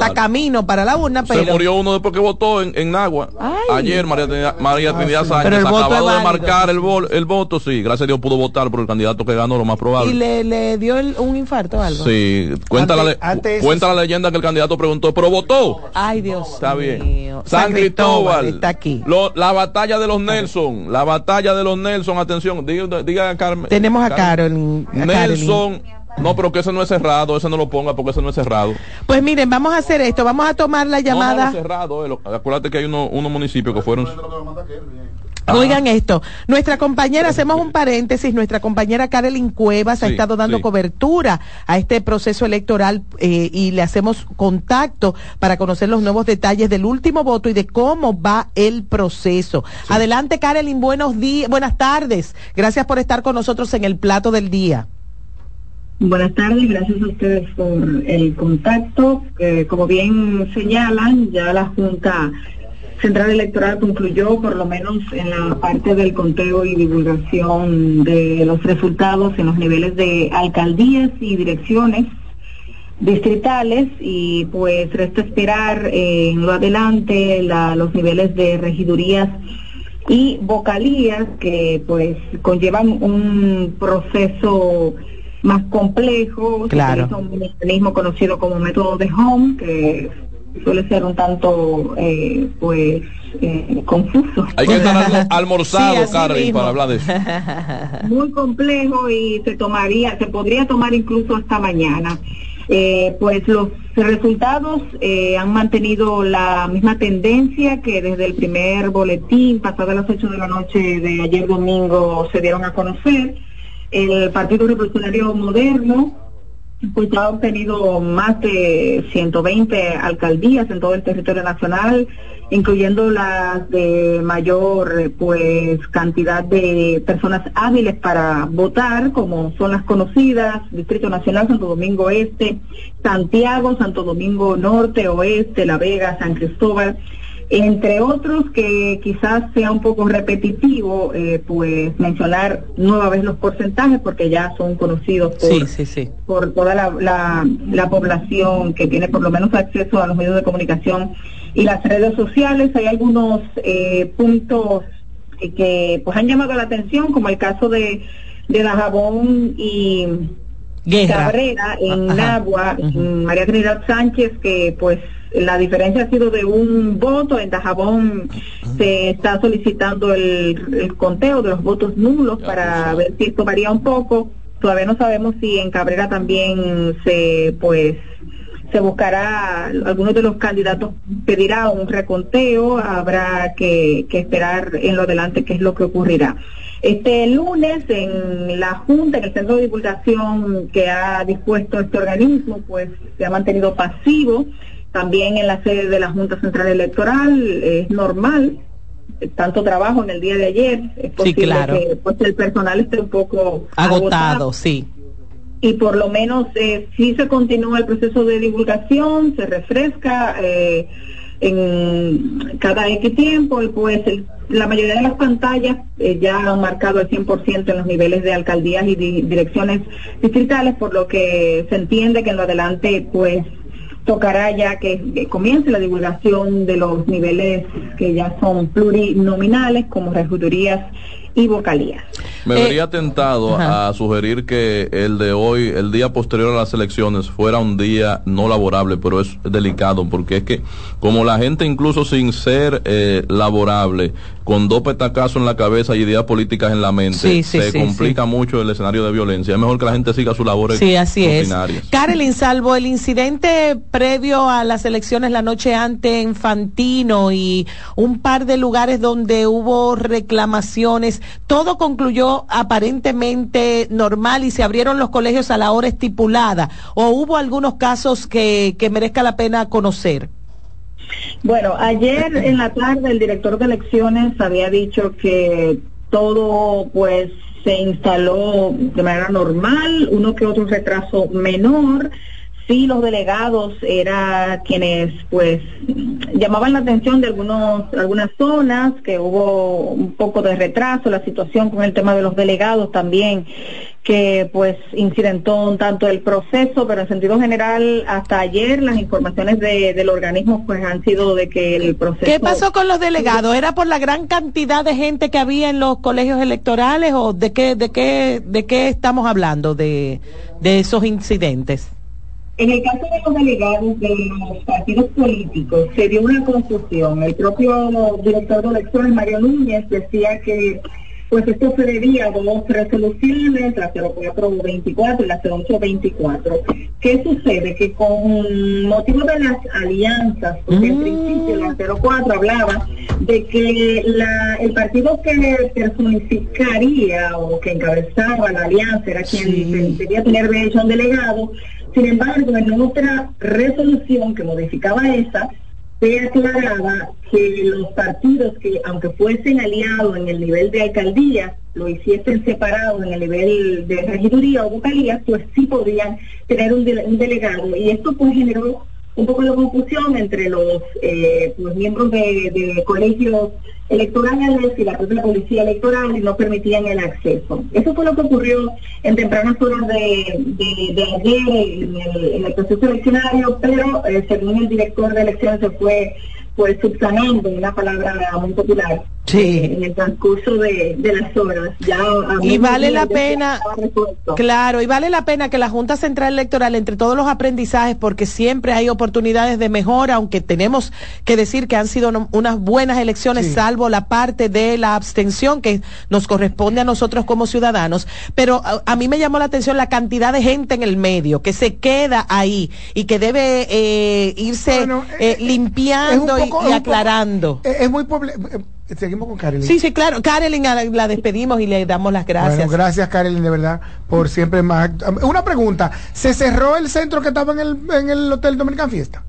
está camino para la urna, pero... Se murió uno después que votó en, en Nagua. Ayer María Trinidad, María Trinidad Sánchez acabó de marcar el, el voto, sí, gracias a Dios pudo votar por el candidato que ganó, lo más probable. ¿Y le, le dio un infarto o algo? Sí, cuenta, la, cuenta la leyenda que el candidato preguntó, pero votó. Ay, Dios Está bien. San, Cristóbal, está aquí. la batalla de los Nelson, la batalla de los Nelson, atención, diga, diga a Carmen. Tenemos a Carol. Nelson. No, pero que ese no es cerrado, ese no lo ponga porque ese no es cerrado. Pues miren, vamos a hacer esto, vamos a tomar la llamada. No, no, cerrado, eh, acuérdate que hay unos uno municipios que fueron... Oigan esto, nuestra compañera, hacemos un paréntesis, nuestra compañera Karelin Cuevas ha estado dando cobertura a este proceso electoral eh, y le hacemos contacto para conocer los nuevos detalles del último voto y de cómo va el proceso. Adelante Karelin, buenos días, buenas tardes. Gracias por estar con nosotros en el plato del día. Buenas tardes, gracias a ustedes por el contacto. como bien señalan, ya la Junta Central Electoral concluyó, por lo menos en la parte del conteo y divulgación de los resultados en los niveles de alcaldías y direcciones distritales y pues resta esperar eh, en lo adelante los niveles de regidurías y vocalías que pues conllevan un proceso más complejo, claro. un mecanismo conocido como método de home, que suele ser un tanto eh, pues eh, confuso. Hay que estar almorzado, Carly, para hablar de eso. Muy complejo y se tomaría, se podría tomar incluso hasta mañana. Eh, pues los resultados han mantenido la misma tendencia que desde el primer boletín, pasado a las 8 de la noche de ayer domingo, se dieron a conocer el Partido Revolucionario Moderno pues ha obtenido más de 120 alcaldías en todo el territorio nacional, incluyendo las de mayor pues cantidad de personas hábiles para votar, como son las conocidas, Distrito Nacional, Santo Domingo Este, Santiago, Santo Domingo Norte, Oeste, La Vega, San Cristóbal entre otros que quizás sea un poco repetitivo, eh, pues mencionar nueva vez los porcentajes porque ya son conocidos por, toda la, población que tiene por lo menos acceso a los medios de comunicación y las redes sociales. Hay algunos eh, puntos que pues han llamado la atención, como el caso de, de Dajabón y Cabrera en Agua, María Trinidad Sánchez, que pues la diferencia ha sido de un voto. En Dajabón se está solicitando el, conteo de los votos nulos para ver si esto varía un poco. Todavía no sabemos si en Cabrera también se, pues, se buscará, algunos de los candidatos pedirá un reconteo, habrá que, que esperar en lo adelante qué es lo que ocurrirá. Este lunes en la Junta, en el Centro de Divulgación que ha dispuesto este organismo, pues se ha mantenido pasivo también en la sede de la Junta Central Electoral. Es normal tanto trabajo en el día de ayer es posible que pues el personal esté un poco agotado, sí. Y por lo menos eh, si se continúa el proceso de divulgación se refresca eh, en cada X tiempo pues la mayoría de las pantallas eh, ya han marcado el 100% en los niveles de alcaldías y direcciones distritales por lo que se entiende que en lo adelante pues tocará ya que, comience la divulgación de los niveles que ya son plurinominales como regidurías y vocalías. Me vería eh, tentado a sugerir que el de hoy, el día posterior a las elecciones, fuera un día no laborable, pero es delicado porque es que como la gente incluso sin ser eh, laborable, con dos petacazos en la cabeza y ideas políticas en la mente, se complica mucho el escenario de violencia. Es mejor que la gente siga sus labores sí, así Es. Carolyn, salvo el incidente previo a las elecciones la noche antes en Fantino y un par de lugares donde hubo reclamaciones, todo concluyó aparentemente normal y se abrieron los colegios a la hora estipulada. ¿O hubo algunos casos que, que merezca la pena conocer? Bueno, ayer en la tarde el director de elecciones había dicho que todo pues se instaló de manera normal, uno que otro retraso menor. Sí los delegados eran quienes pues llamaban la atención de algunos algunas zonas que hubo un poco de retraso la situación con el tema de los delegados también que pues incidentó un tanto el proceso pero en sentido general hasta ayer las informaciones de, del organismo pues han sido de que el proceso ¿Qué pasó con los delegados? ¿Era por la gran cantidad de gente que había en los colegios electorales o de qué de qué de qué estamos hablando de de esos incidentes? En el caso de los delegados de los partidos políticos, se dio una confusión. El propio director de elecciones, Mario Núñez, decía que pues esto se debía a dos resoluciones, la 0424 y la 0824. ¿Qué sucede? Que con motivo de las alianzas, porque en mm. principio la 04 hablaba de que la, el partido que personificaría o que encabezaba la alianza era quien debía tener derecho a un delegado, sin embargo, en otra resolución que modificaba esa, se aclaraba que los partidos que, aunque fuesen aliados en el nivel de alcaldía, lo hiciesen separado en el nivel de regiduría o vocalía, pues sí podían tener un, un delegado. Y esto pues generó un poco de confusión entre los eh, pues, miembros de, colegios electorales y la propia policía electoral y no permitían el acceso. Eso fue lo que ocurrió en tempranas horas de, de, ayer en el, proceso eleccionario, pero eh, según el director de elecciones se fue pues subsanando, una palabra muy popular, sí. en el transcurso de, las horas. Ya y vale la pena, claro, y vale la pena que la Junta Central Electoral, entre todos los aprendizajes, porque siempre hay oportunidades de mejora, aunque tenemos que decir que han sido unas buenas elecciones, salvo la parte de la abstención que nos corresponde a nosotros como ciudadanos, pero a, mí me llamó la atención la cantidad de gente en el medio que se queda ahí y que debe eh, irse eh, eh, limpiando y, aclarando. es muy Seguimos con Karelin. Sí, sí, claro. Karelin la despedimos y le damos las gracias. Bueno, gracias, Karelin, de verdad, por siempre más. Una pregunta: ¿se cerró el centro que estaba en el, en el Hotel Dominican Fiesta?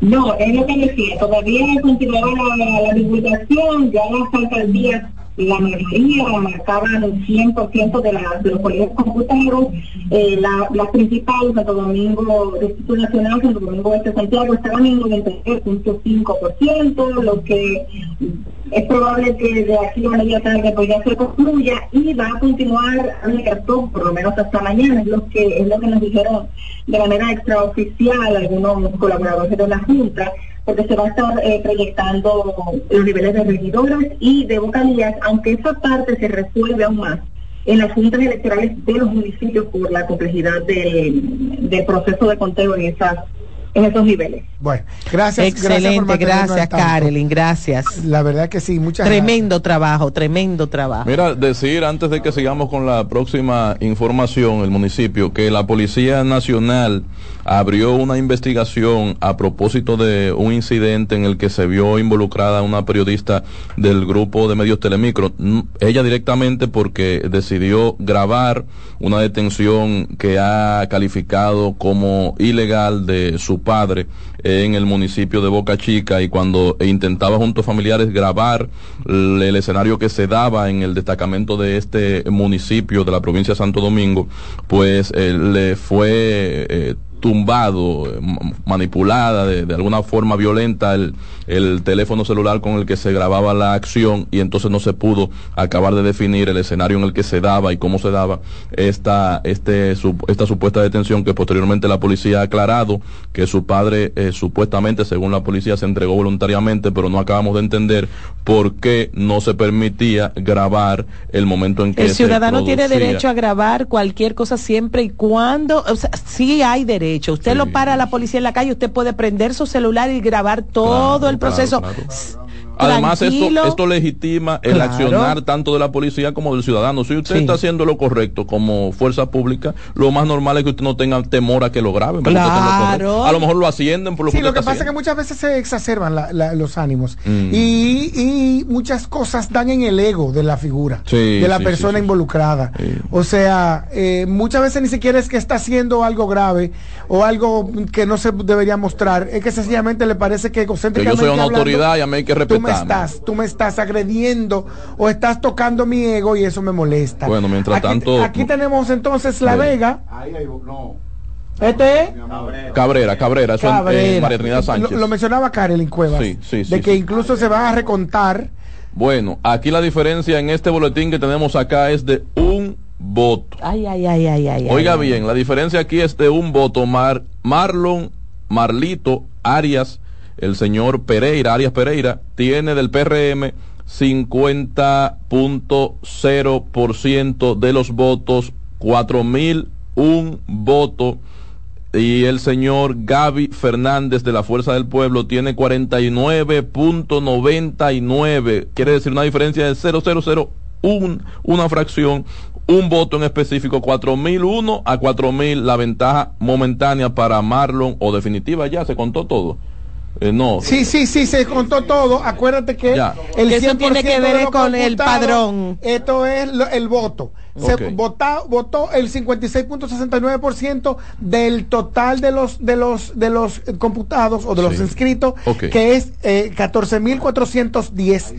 No, es lo que decía. Todavía continuaba la, la divulgación, ya las alcaldías la mayoría marcaban el 100% de, la, de los colegios computados, eh, la, las principales, Santo Domingo, Instituto Nacional, Santo Domingo Este Santiago, estaban en 93.5%, lo que es probable que de aquí a media tarde pues ya se concluya y va a continuar abierto por lo menos hasta mañana, es lo que es lo que nos dijeron de manera extraoficial algunos colaboradores de la Junta porque se va a estar eh, proyectando los niveles de regidores y de vocalías, aunque esa parte se resuelve aún más en las juntas electorales de los municipios por la complejidad del proceso de conteo en esas en esos niveles. Bueno, gracias. Excelente, gracias, gracias gracias. La verdad que sí, muchas Tremendo trabajo, tremendo trabajo. Mira, decir antes de que sigamos con la próxima información, el municipio, que la Policía Nacional abrió una investigación a propósito de un incidente en el que se vio involucrada una periodista del grupo de medios Telemicro. Ella directamente porque decidió grabar una detención que ha calificado como ilegal de su padre en el municipio de Boca Chica y cuando intentaba junto a familiares grabar el escenario que se daba en el destacamento de este municipio de la provincia de Santo Domingo, pues eh, le fue eh, tumbado, eh, manipulada de, de, alguna forma violenta el, el teléfono celular con el que se grababa la acción y entonces no se pudo acabar de definir el escenario en el que se daba y cómo se daba esta, este, esta supuesta detención que posteriormente la policía ha aclarado que su padre eh, supuestamente, según la policía, se entregó voluntariamente, pero no acabamos de entender por qué no se permitía grabar el momento en que el ciudadano tiene derecho a grabar cualquier cosa siempre y cuando, o sea, sí hay derecho. Usted lo para a la policía en la calle, usted puede prender su celular y grabar todo el proceso. Además, esto, esto legitima el accionar tanto de la policía como del ciudadano. Si usted está haciendo lo correcto como fuerza pública, lo más normal es que usted no tenga temor a que lo graben. Claro. A lo mejor lo ascienden por lo sí, lo que pasa es que muchas veces se exacerban los ánimos mm. y, muchas cosas dañan el ego de la figura, de la persona involucrada. O sea, eh, muchas veces ni siquiera es que está haciendo algo grave o algo que no se debería mostrar, es que sencillamente le parece que egocéntricamente. Que yo soy una autoridad y a mí hay que respetar estás, tú me estás agrediendo o estás tocando mi ego y eso me molesta. Bueno, mientras tanto. Aquí tenemos entonces La Vega. Este es Cabrera, Cabrera, eso Cabrera. María Trinidad Sánchez. Lo, mencionaba Karel Cuevas. Sí, sí, sí, de que incluso se va a recontar. Bueno, aquí la diferencia en este boletín que tenemos acá es de un voto. Ay, ay, ay, ay, ay. Oiga bien, la diferencia aquí es de un voto. Mar, Marlon, Marlito, Arias, el señor Pereira, Arias Pereira, tiene del PRM 50.0% de los votos, 4.001 votos y el señor Gaby Fernández de la Fuerza del Pueblo tiene 49.99, quiere decir una diferencia de 0.001, una fracción, un voto en específico, 4.001 a 4.000, la ventaja momentánea para Marlon o definitiva ya, se contó todo. Eh, no. Sí, sí, sí, se contó todo. Acuérdate que el Eso tiene que ver con el padrón. Esto es el voto. Se votó, votó el 56.69% del total de los de los de los computados o de los inscritos, que es eh, 14.410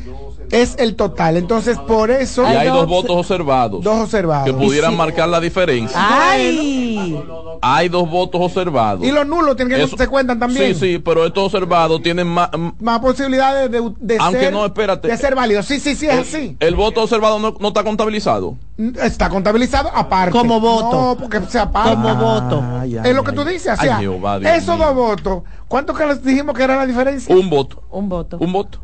es el total. Entonces, por eso. Y hay dos votos observados. Dos observados. Que pudieran marcar la diferencia. ¡Ay! Hay dos votos observados. Y los nulos tienen que se cuentan también. Sí, sí, pero estos observados tienen más. Más posibilidades de, de, Aunque ser, no, espérate. De ser válidos. Sí, sí, sí, es así. El voto observado no, no, está contabilizado. Está contabilizado aparte. Como voto. No, porque se aparte. Como voto. es lo que tú dices. O sea, esos dos votos. ¿Cuántos que les dijimos que era la diferencia? Un voto. Un voto. Un voto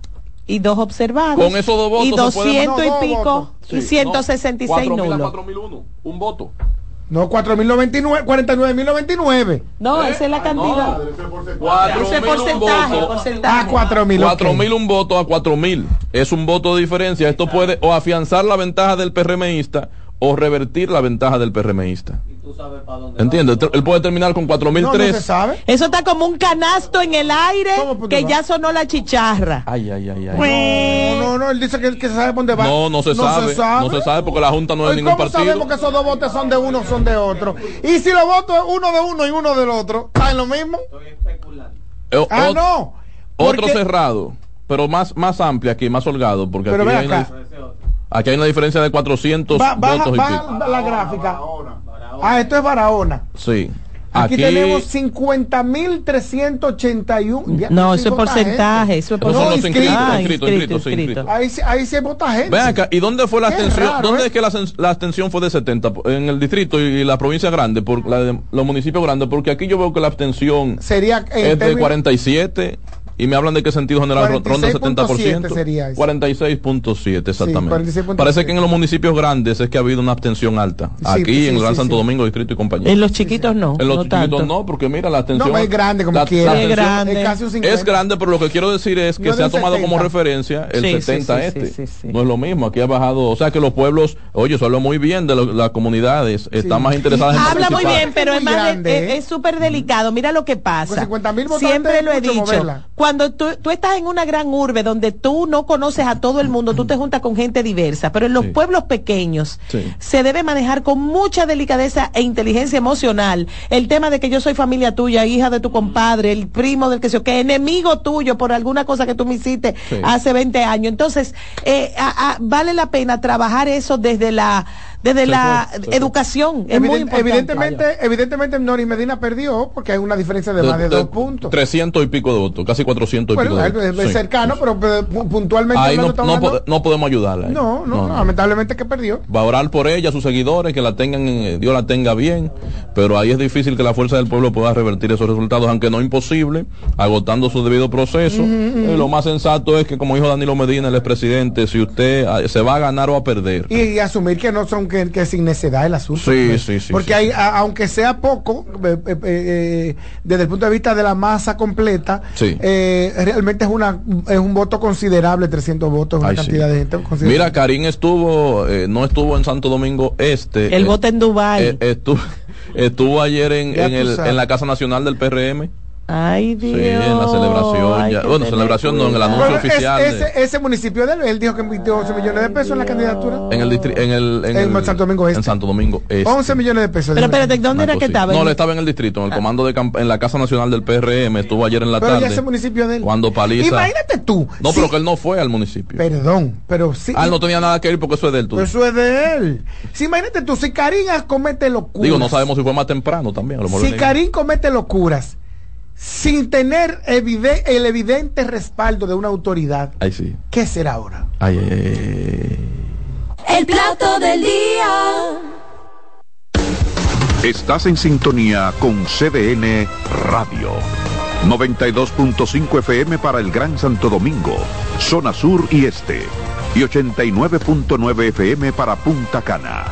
y dos observados. Con esos dos votos. Y 200 y pico y 166 no, nulos. un voto. No, 4.099, 49.099. No, esa es la cantidad. ese porcentaje. Ah, 4.000. 4.000 un voto a 4.000. Es un voto de diferencia. Esto puede o afianzar la ventaja del PRMista o revertir la ventaja del PRMista. ¿Entiendes? Él puede terminar con 4003. No, sabe. Eso está como un canasto en el aire que ya sonó la chicharra. Ay, ay, ay, ay. No, no, no, él dice que, que se sabe dónde va. No, no se, sabe, No se sabe porque la Junta no es ningún ¿cómo partido. sabemos que esos dos votos son de uno son de otro? Y si los votos es uno de uno y uno del otro, ¿está en lo mismo? Estoy especulando. Eh, ah, no. Otro cerrado, pero más, más amplio aquí, más holgado. Porque pero aquí, hay acá. Una, aquí hay una diferencia de 400 votos y la gráfica. Ah, esto es Barahona. Sí. Aquí, tenemos 50.381. No, eso es porcentaje. Eso es porcentaje. inscritos, inscritos, inscritos, Ahí, ahí se vota gente. Ven acá, ¿y dónde fue la abstención? ¿Dónde ¿eh? es que la, la, abstención fue de 70? En el distrito y, la provincia grande, por la de, los municipios grandes, porque aquí yo veo que la abstención Sería es de 47 y me hablan de qué sentido general ronda 70%. 46.7 exactamente. Parece que en los municipios grandes es que ha habido una abstención alta. Aquí en el Gran Santo Domingo, Distrito y compañía. En los chiquitos no. En los chiquitos no, porque mira, la abstención. No, es grande como quiera. Es grande. Es, grande, pero lo que quiero decir es que se ha tomado como referencia el 70 este. No es lo mismo, aquí ha bajado, o sea que los pueblos, oye, eso habla muy bien de las comunidades, están más interesadas en Habla muy bien, pero es más es súper delicado. Mira lo que pasa. Siempre lo he dicho cuando tú, tú, estás en una gran urbe donde tú no conoces a todo el mundo, tú te juntas con gente diversa, pero en los pueblos pequeños se debe manejar con mucha delicadeza e inteligencia emocional el tema de que yo soy familia tuya, hija de tu compadre, el primo del que sea, que enemigo tuyo por alguna cosa que tú me hiciste hace 20 años. Entonces, eh, vale la pena trabajar eso desde la desde la educación. Es muy importante. Evidentemente, evidentemente Nori Medina perdió porque hay una diferencia de, más de, dos puntos. 300 y pico de votos, casi 400 y pico de votos. Es cercano, pero, puntualmente Ahí no, no, podemos ayudarla. No, no, lamentablemente que perdió. Va a orar por ella, sus seguidores, que la tengan, eh, Dios la tenga bien, pero ahí es difícil que la fuerza del pueblo pueda revertir esos resultados, aunque no imposible, agotando su debido proceso. Eh, lo más sensato es que, como dijo Danilo Medina, el expresidente, si usted ah, se va a ganar o a perder. y asumir que no son que, que sin necesidad el asunto. Sí, sí, sí. Porque Hay, aunque sea poco, eh, eh, eh, desde el punto de vista de la masa completa, realmente es una es un voto considerable, 300 votos, una cantidad de gente Mira, Karim estuvo, no estuvo en Santo Domingo Este. El voto en Dubái. estuvo, estuvo ayer en, en, el, en la Casa Nacional del PRM Ay, Dios. Sí, en la celebración. bueno, celebración no, en el anuncio oficial. ese, municipio de él, él dijo que invirtió 11 millones de pesos en la candidatura. En el distrito, en el, en, Santo Domingo Este. En Santo Domingo Este. 11 millones de pesos. Pero espérate, ¿dónde era que estaba? No, le estaba en el distrito, en el ah. comando de en la Casa Nacional del PRM, estuvo ayer en la pero tarde. ese municipio de él. Cuando Paliza. Imagínate tú. No, pero que él no fue al municipio. Perdón, pero sí. Ah, él no tenía nada que ir porque eso es de él. Tú. Eso es de él. Si imagínate tú, si Karim comete locuras. Digo, no sabemos si fue más temprano también. si Karim comete locuras sin tener el evidente respaldo de una autoridad, sí. ¿qué será ahora? el plato del día. Estás en sintonía con CDN Radio. 92.5 FM para el Gran Santo Domingo, zona sur y este. Y 89.9 FM para Punta Cana.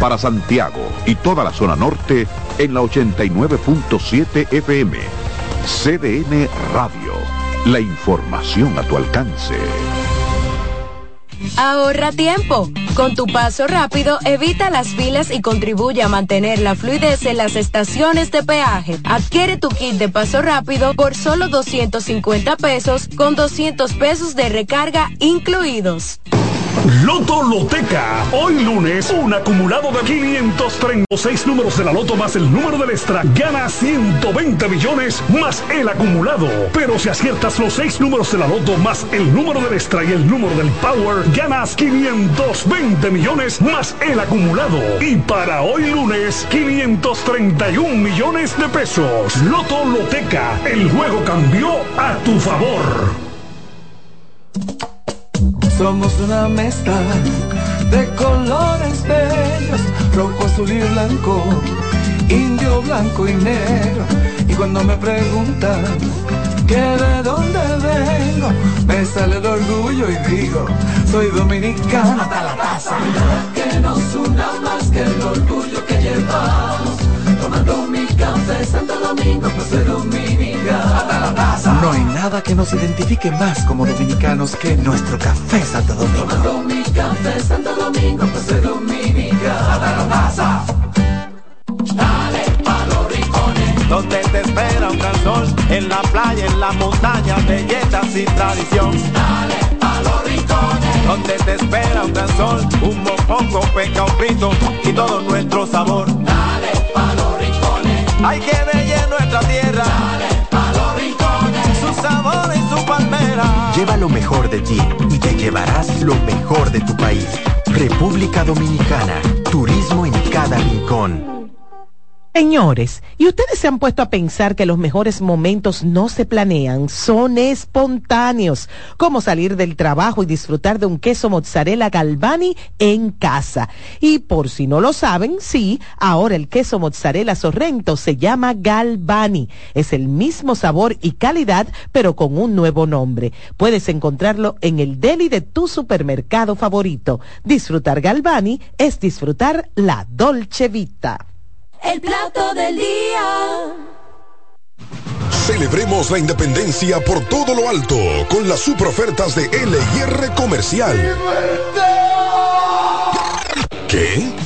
Para Santiago y toda la zona norte en la 89.7 FM CDN Radio. La información a tu alcance. Ahorra tiempo. Con tu paso rápido, evita las filas y contribuye a mantener la fluidez en las estaciones de peaje. Adquiere tu kit de paso rápido por solo 250 pesos con 200 pesos de recarga incluidos. Loto Loteca. Hoy lunes, un acumulado de 536 números de la Loto más el número del extra gana 120 millones más el acumulado. Pero si aciertas los 6 números de la Loto más el número del extra y el número del Power, ganas 520 millones más el acumulado. Y para hoy lunes, 531 millones de pesos. Loto Loteca. El juego cambió a tu favor. Somos una mezcla de colores bellos, rojo, azul y blanco, indio, blanco y negro. Y cuando me preguntan que de dónde vengo, me sale el orgullo y digo, soy dominicano hasta la taza. Que nos una más que el orgullo que llevamos, tomando mi café Santo Domingo, hasta la taza. No hay nada que nos identifique más como dominicanos que nuestro café Santo Domingo. Tomando mi café Santo Domingo, pues dominicano hasta la taza. Dale pa' los rincones, donde te espera un gran sol, en la playa, en la montaña, belletas y tradición. Dale pa' los rincones, donde te espera un gran sol, un mopongo, peca, un frito y todo nuestro sabor. Dale hay que ver nuestra tierra. Dale pa' los rincones, su sabor y su palmera. Lleva lo mejor de ti y te llevarás lo mejor de tu país. República Dominicana, turismo en cada rincón. Señores, ¿y ustedes se han puesto a pensar que los mejores momentos no se planean, son espontáneos? Como salir del trabajo y disfrutar de un queso mozzarella Galvani en casa. Y por si no lo saben, sí, ahora el queso mozzarella Sorrento se llama Galvani. Es el mismo sabor y calidad, pero con un nuevo nombre. Puedes encontrarlo en el deli de tu supermercado favorito. Disfrutar Galvani es disfrutar la Dolce Vita. El plato del día. Celebremos la independencia por todo lo alto con las super ofertas de LIR Comercial. ¿Qué?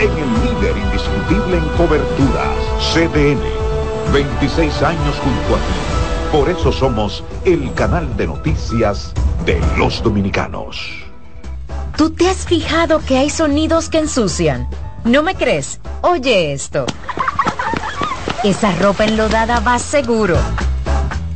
en el líder indiscutible en coberturas, CDN. 26 años junto a ti. Por eso somos el canal de noticias de los dominicanos. ¿Tú te has fijado que hay sonidos que ensucian? ¿No me crees? Oye esto. Esa ropa enlodada va seguro.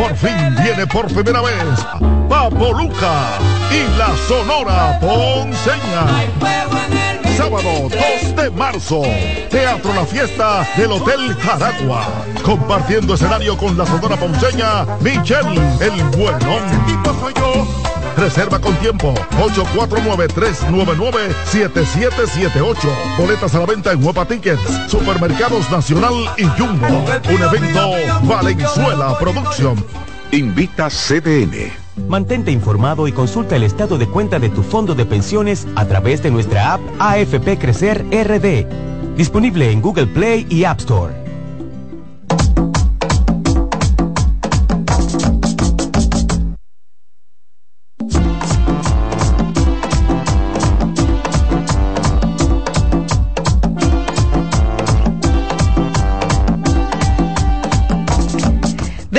Por fin viene por primera vez Papo Luca y la Sonora Ponceña. Sábado 2 de marzo, Teatro La Fiesta del Hotel Jaragua. Compartiendo escenario con la Sonora Ponceña, Michelle el Buenón. Reserva con tiempo 849-399-7778. Boletas a la venta en Huepa Tickets, Supermercados Nacional y Jumbo. Un evento Valenzuela Producción. Invita CDN. Mantente informado y consulta el estado de cuenta de tu fondo de pensiones a través de nuestra app AFP Crecer RD. Disponible en Google Play y App Store.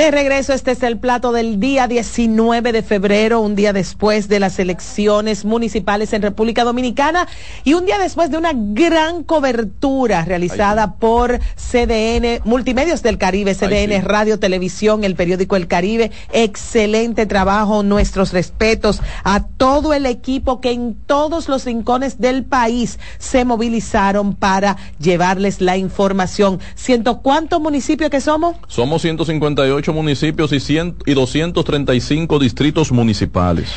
De regreso, este es el plato del día 19 de febrero, un día después de las elecciones municipales en República Dominicana y un día después de una gran cobertura realizada por CDN, Multimedios del Caribe, CDN Radio, Televisión, el periódico El Caribe. Excelente trabajo, nuestros respetos a todo el equipo que en todos los rincones del país se movilizaron para llevarles la información. ¿Ciento cuántos municipios que somos? Somos 158 municipios y, 100, y 235 distritos municipales.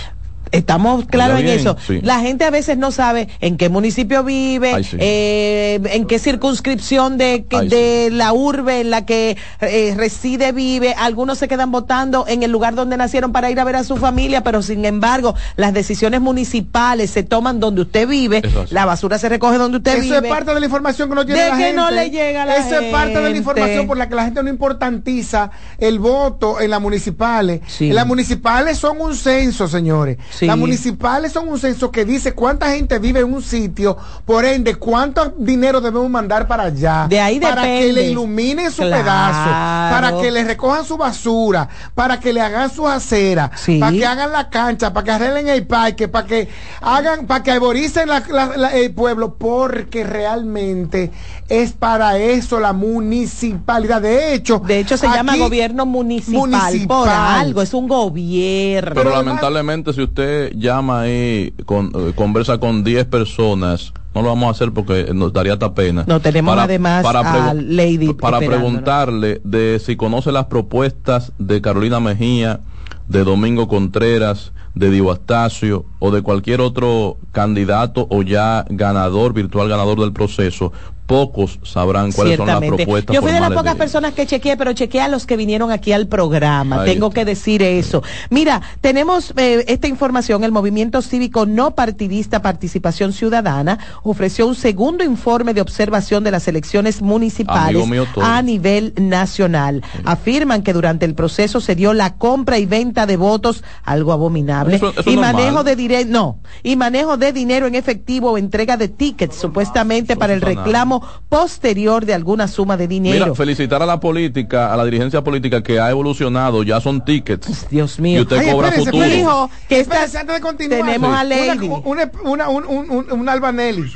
Estamos claros en eso. Sí. La gente a veces no sabe en qué municipio vive, Ay, sí. eh, en qué circunscripción de, que, Ay, de sí. la urbe en la que eh, reside vive. Algunos se quedan votando en el lugar donde nacieron para ir a ver a su familia, pero sin embargo las decisiones municipales se toman donde usted vive, la basura se recoge donde usted eso vive. Eso es parte de la información que no tiene de la que gente. no le llega a la Eso gente. es parte de la información por la que la gente no importantiza el voto en las municipales. Sí. Las municipales son un censo, señores. Sí. Las municipales son un censo que dice cuánta gente vive en un sitio, por ende, cuánto dinero debemos mandar para allá. De ahí para depende. que le iluminen su claro. pedazo, para que le recojan su basura, para que le hagan sus aceras, sí. para que hagan la cancha, para que arreglen el parque, para que hagan, para que arboricen la, la, la, el pueblo, porque realmente es para eso la municipalidad. De hecho, de hecho se aquí, llama gobierno municipal, municipal, por algo, es un gobierno. Pero, Pero lamentablemente si usted llama ahí, con, eh, conversa con 10 personas, no lo vamos a hacer porque nos daría esta pena. No tenemos para, además para a Lady para preguntarle de si conoce las propuestas de Carolina Mejía, de Domingo Contreras, de Diego Astacio o de cualquier otro candidato o ya ganador, virtual ganador del proceso, pocos sabrán cuáles son las propuestas. Yo fui de las pocas de personas que chequeé, pero chequeé a los que vinieron aquí al programa. Ahí Tengo está. que decir eso. Mira, tenemos eh, esta información. El Movimiento Cívico No Partidista Participación Ciudadana ofreció un segundo informe de observación de las elecciones municipales mío, a nivel nacional. Sí. Afirman que durante el proceso se dio la compra y venta de votos, algo abominable, eso, eso y normal. manejo de dinero, no, y manejo de dinero en efectivo o entrega de tickets, supuestamente para el reclamo posterior de alguna suma de dinero. Mira, felicitar a la política, a la dirigencia política que ha evolucionado, ya son tickets. Dios mío. Y usted Ay, cobra espérese, futuro. Dijo que esta- Espérese, antes de continuar. tenemos a Lady. Una, una, una, un, un, un, un Albanelli.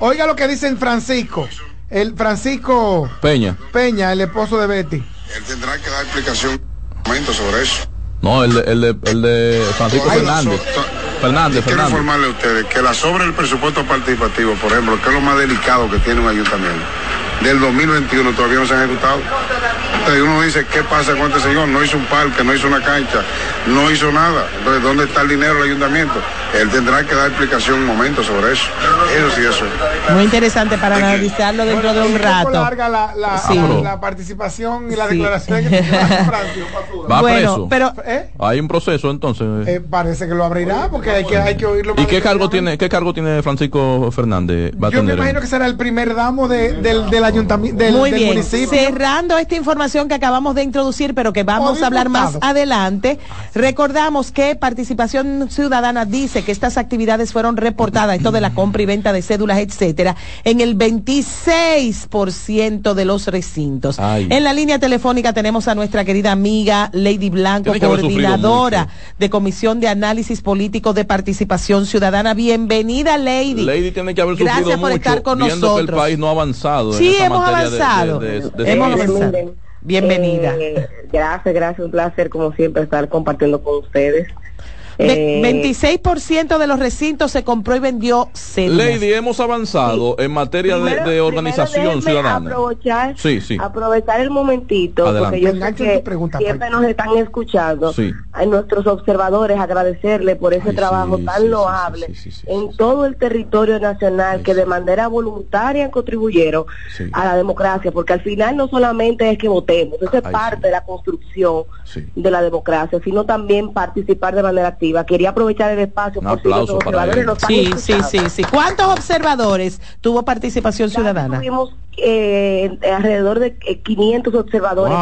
Oiga lo que dicen Francisco. El Francisco Peña. Peña, el esposo de Betty. Él tendrá que dar explicación sobre eso. No, el de, el de, el de Francisco Ay, Fernández. so- so- Fernández, Quiero Fernández. informarle a ustedes que la sobre el presupuesto participativo, por ejemplo, que es lo más delicado que tiene un ayuntamiento, del 2021 todavía no se han ejecutado. Entonces uno dice, ¿qué pasa con este señor? No hizo un parque, no hizo una cancha, no hizo nada. Entonces, ¿dónde está el dinero del ayuntamiento? él tendrá que dar explicación un momento sobre eso. Eso sí, eso. Muy interesante para analizarlo dentro de un rato. larga la, la, participación y la declaración Va bueno, preso. pero ¿eh? hay un proceso entonces. Eh, parece que lo abrirá porque hay que, hay que oírlo. ¿Y qué cargo tiene qué cargo tiene Francisco Fernández? Yo me imagino que será el primer damo del, del ayuntamiento del, Muy bien. Cerrando esta información que acabamos de introducir, pero que vamos a hablar más adelante, recordamos que Participación Ciudadana dice que estas actividades fueron reportadas, esto de la compra y venta de cédulas, etcétera, en el 26% de los recintos. En la línea telefónica tenemos a nuestra querida amiga Lady Blanco, coordinadora de Comisión de Análisis Político de Participación Ciudadana. Bienvenida, Lady. Lady tiene que haber Gracias por estar con nosotros. que el país no ha avanzado. Sí, hemos avanzado. hemos avanzado. Bienvenida. Eh, gracias, gracias. Un placer, como siempre, estar compartiendo con ustedes. 26% eh, de los recintos se compró y vendió cédulas. Lady, hemos avanzado en materia de, organización ciudadana. Aprovechar, sí, sí. aprovechar el momentito, porque yo sé que siempre nos están escuchando. A nuestros observadores agradecerle por ese trabajo tan loable en todo el territorio nacional que de manera voluntaria contribuyeron a la democracia, porque al final no solamente es que votemos, eso es parte de la construcción de la democracia, sino también participar de manera activa Quería aprovechar el espacio. por aplauso Sí, sí, sí, sí. ¿Cuántos observadores tuvo participación ciudadana? Tuvimos eh, alrededor de 500 eh, observadores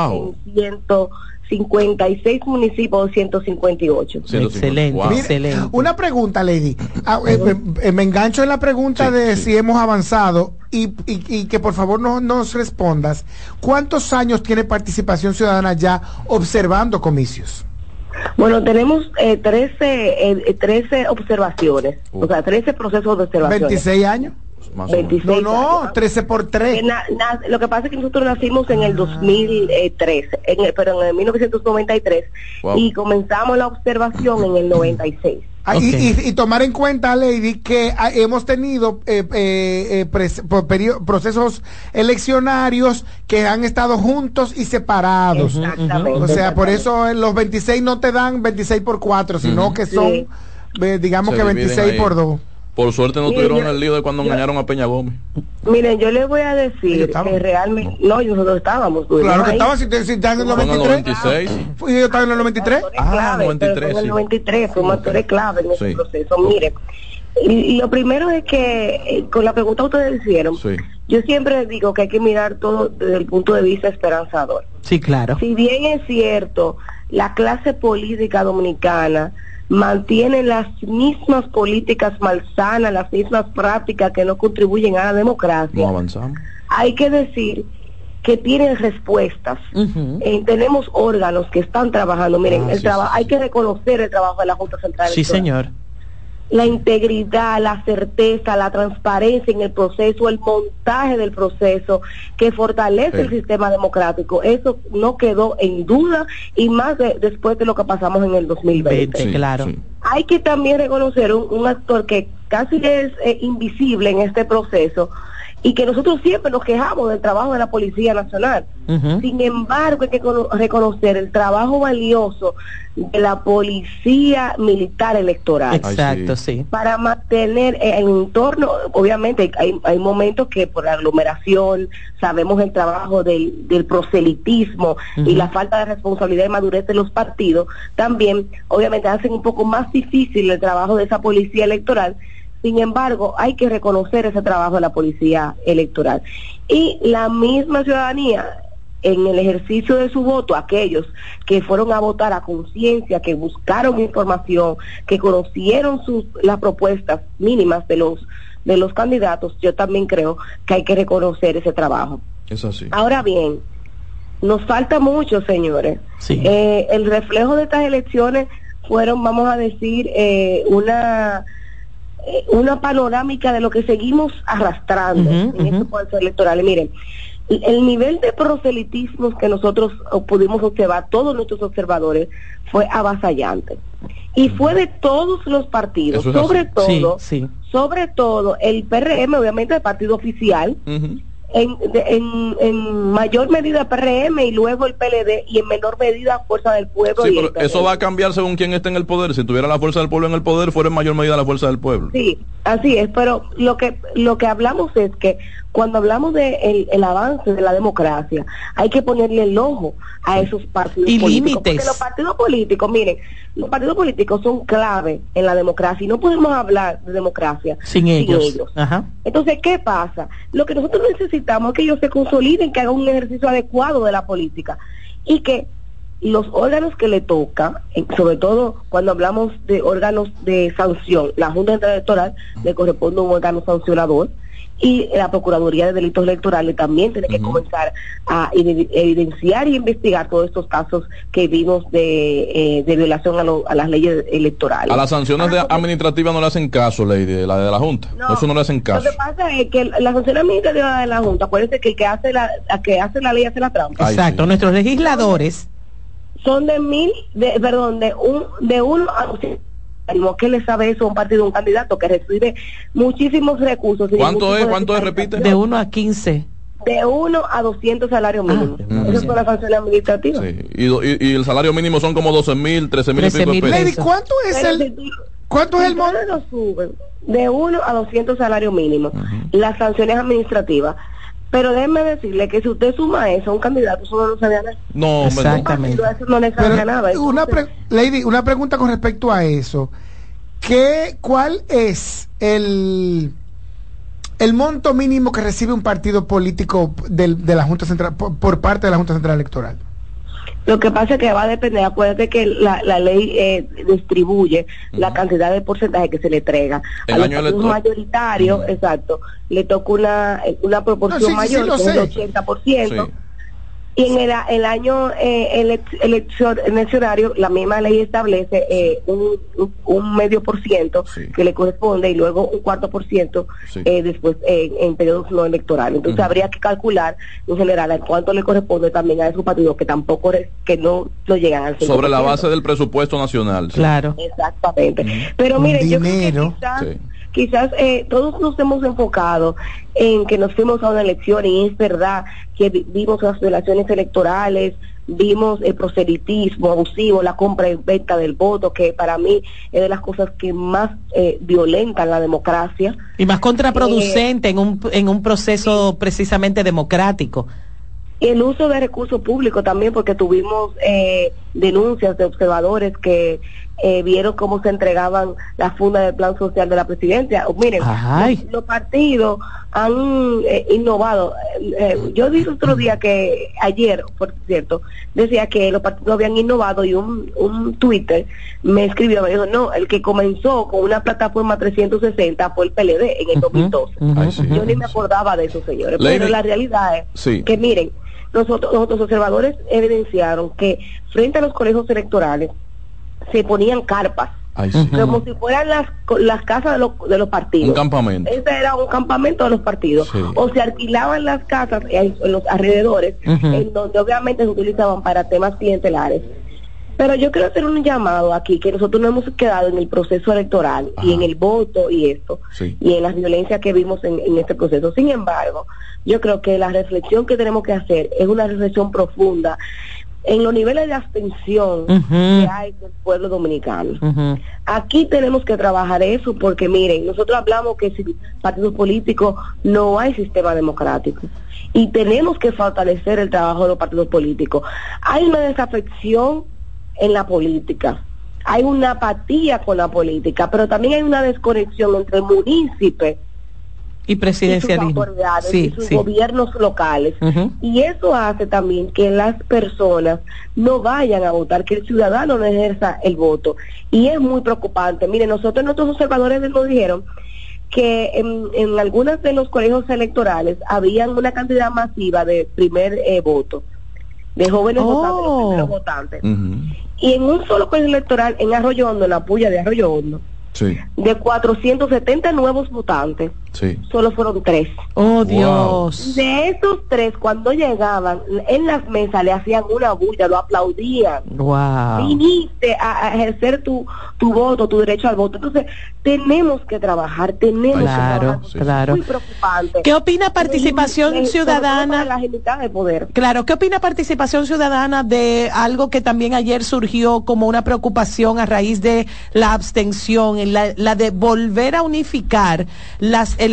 en 156 municipios, 158. Excelente, excelente. Una pregunta, Lady. Ah, eh, me engancho en la pregunta de si hemos avanzado y, y, que por favor no, nos respondas. ¿Cuántos años tiene participación ciudadana ya observando comicios? Bueno, tenemos eh, 13, eh, 13 observaciones, o sea, 13 procesos de observación. 26 años. Más 26 no, no, 13 por 3. Eh, lo que pasa es que nosotros nacimos en el 2013, ah. en el, pero en el 1993, y comenzamos la observación en el 96. Ah, y, tomar en cuenta, Lady, que ah, hemos tenido eh, eh, eh procesos eleccionarios que han estado juntos y separados. O sea, por eso los 26 no te dan 26 por 4, sino que son, digamos que 26 por 2. Por suerte no tuvieron el lío de cuando engañaron a Peña Gómez. Miren, yo les voy a decir que realmente... No, nosotros estábamos. Claro que estaba, si, si en el 93. ¿Fui yo estaba en el 93? Ah, 93, En el 93, fuimos actores clave en ese proceso. Miren, y, lo primero es que, eh, con la pregunta que ustedes hicieron, yo siempre digo que hay que mirar todo desde el punto de vista esperanzador. Sí, claro. Si bien es cierto, la clase política dominicana mantienen las mismas políticas malsanas, las mismas prácticas que no contribuyen a la democracia. No avanzamos. Hay que decir que tienen respuestas. Eh, tenemos órganos que están trabajando. Miren, ah, el trabajo, hay que reconocer el trabajo de la Junta Central. Sí, señor la integridad, la certeza, la transparencia en el proceso, el montaje del proceso que fortalece el sistema democrático. Eso no quedó en duda y más después de lo que pasamos en el 2020. claro. Hay que también reconocer un, actor que casi es eh, invisible en este proceso, y que nosotros siempre nos quejamos del trabajo de la Policía Nacional. Sin embargo, hay que reconocer el trabajo valioso de la Policía Militar Electoral. Exacto, sí. Para mantener el entorno, obviamente hay, hay momentos que por la aglomeración, sabemos el trabajo del, del proselitismo y la falta de responsabilidad y madurez de los partidos, también obviamente hacen un poco más difícil el trabajo de esa Policía Electoral sin embargo, hay que reconocer ese trabajo de la policía electoral. Y la misma ciudadanía, en el ejercicio de su voto, aquellos que fueron a votar a conciencia, que buscaron información, que conocieron sus, las propuestas mínimas de los, de los candidatos, yo también creo que hay que reconocer ese trabajo. Eso sí. Ahora bien, nos falta mucho, señores. Eh, el reflejo de estas elecciones fueron, vamos a decir, eh, una eh, una panorámica de lo que seguimos arrastrando en estos procesos electorales. Miren, el nivel de proselitismo que nosotros pudimos observar, todos nuestros observadores, fue avasallante. Y fue de todos los partidos, sobre todo, sobre todo el PRM, obviamente el partido oficial, en, en, en, mayor medida PRM y luego el PLD y en menor medida Fuerza del Pueblo. Sí, pero eso va a cambiar según quién esté en el poder. Si tuviera la Fuerza del Pueblo en el poder, fuera en mayor medida la Fuerza del Pueblo. Sí, así es, pero lo que, lo que hablamos es que cuando hablamos de el, el avance de la democracia, hay que ponerle el ojo a esos partidos y políticos. límites. Porque los partidos políticos, miren, los partidos políticos son clave en la democracia y no podemos hablar de democracia sin ellos. Ajá. Entonces, ¿qué pasa? Lo que nosotros necesitamos es que ellos se consoliden, que hagan un ejercicio adecuado de la política y que los órganos que le toca, sobre todo cuando hablamos de órganos de sanción, la Junta Electoral le corresponde un órgano sancionador y la Procuraduría de Delitos Electorales también tiene que comenzar a evidenciar y investigar todos estos casos que vimos de, eh, de violación a, lo, a, las leyes electorales. A las sanciones de administrativas no le hacen caso, Lady, la de la Junta. No, eso no le hacen caso. Lo que pasa es que la sanción administrativa de la Junta, acuérdense que el que hace la, que hace la ley hace la trampa. Exacto, nuestros legisladores son de mil, de, perdón, de un de uno a que le sabe eso a un partido, un candidato que recibe muchísimos recursos. ¿Cuánto es? ¿Cuánto es? Repite. De 1 a 15. De 1 a 200 salarios ah, mínimos. Ah, Eso es una sanción administrativa. Sí. Y, y, y, el salario mínimo son como 12 mil, 13 mil y pesos. ¿Cuánto es el, ¿cuánto es el monto? de 1 a 200 salarios mínimos. Las sanciones administrativas pero déjeme decirle que si usted suma eso a un candidato, eso no sabía nada. No, exactamente. Eso no le sabía nada. Una Lady, una pregunta con respecto a eso. ¿Qué, ¿Cuál es el, el monto mínimo que recibe un partido político del, de la Junta Central por parte de la Junta Central Electoral? Lo que pasa es que va a depender, acuérdate que la, la ley eh, distribuye la cantidad de porcentaje que se le entrega. El a año los mayoritarios, exacto, le toca una, una proporción no, sí, mayor, sí, que es el 80%. Sí. Y en el, el año eh, elección, eleccionario, la misma ley establece eh, un, un, medio por ciento sí. que le corresponde y luego un cuarto por ciento sí. eh, después en, en, periodos no electorales. Entonces uh -huh. habría que calcular en general a cuánto le corresponde también a esos partidos que tampoco que no, no llegan al 5%. Sobre la base del presupuesto nacional. Claro. Exactamente. Uh -huh. Pero miren, yo creo que quizás, quizás eh, todos nos hemos enfocado en que nos fuimos a una elección y es verdad que vimos las violaciones electorales, vimos el proselitismo abusivo, la compra y venta del voto, que para mí es de las cosas que más eh, violentan la democracia. Y más contraproducente eh, en, un, en un proceso precisamente democrático. Y el uso de recursos públicos también, porque tuvimos eh, denuncias de observadores que eh, vieron cómo se entregaban las fundas del plan social de la presidencia. Miren, los, los, partidos han eh, innovado. Eh, yo dije otro día que, ayer, por cierto, decía que los partidos habían innovado y un, un Twitter me escribió, me dijo, no, el que comenzó con una plataforma 360 fue el PLD en el 2012. Uh -huh, uh -huh. Yo ni me acordaba de eso, señores. Lady. Pero la realidad es sí. que, miren, nosotros, los observadores evidenciaron que frente a los colegios electorales se ponían carpas. Ay, sí. Como si fueran las, las casas de los, de los partidos. Un campamento. Ese era un campamento de los partidos. Sí. O se alquilaban las casas en, los alrededores, uh -huh. en donde obviamente se utilizaban para temas clientelares. Pero yo quiero hacer un llamado aquí, que nosotros no hemos quedado en el proceso electoral Ajá. y en el voto y esto, sí. y en las violencias que vimos en, en, este proceso. Sin embargo, yo creo que la reflexión que tenemos que hacer es una reflexión profunda en los niveles de abstención uh -huh. que hay del pueblo dominicano. Uh -huh. Aquí tenemos que trabajar eso porque miren, nosotros hablamos que sin partidos políticos no hay sistema democrático y tenemos que fortalecer el trabajo de los partidos políticos. Hay una desafección en la política. Hay una apatía con la política, pero también hay una desconexión entre el municipio y presidencialismo y sus, sí, y sus sí. gobiernos locales uh -huh. y eso hace también que las personas no vayan a votar que el ciudadano no ejerza el voto y es muy preocupante mire nosotros nuestros observadores nos dijeron que en, en algunos de los colegios electorales habían una cantidad masiva de primer eh, voto de jóvenes oh. votantes, los primeros votantes. Uh -huh. Y en un solo colegio electoral en Arroyo Hondo, en la puya de Arroyo Hondo, sí. de 470 nuevos votantes, solo fueron tres. Oh, Dios. De esos tres, cuando llegaban, en las mesas le hacían una bulla, lo aplaudían. Wow. Viniste a, ejercer tu, tu voto, tu derecho al voto. Entonces, tenemos que trabajar, tenemos claro, que trabajar. Claro. Muy preocupante. ¿Qué opina participación ciudadana? La de poder. Claro, ¿qué opina participación ciudadana de algo que también ayer surgió como una preocupación a raíz de la abstención, la, la de volver a unificar las elecciones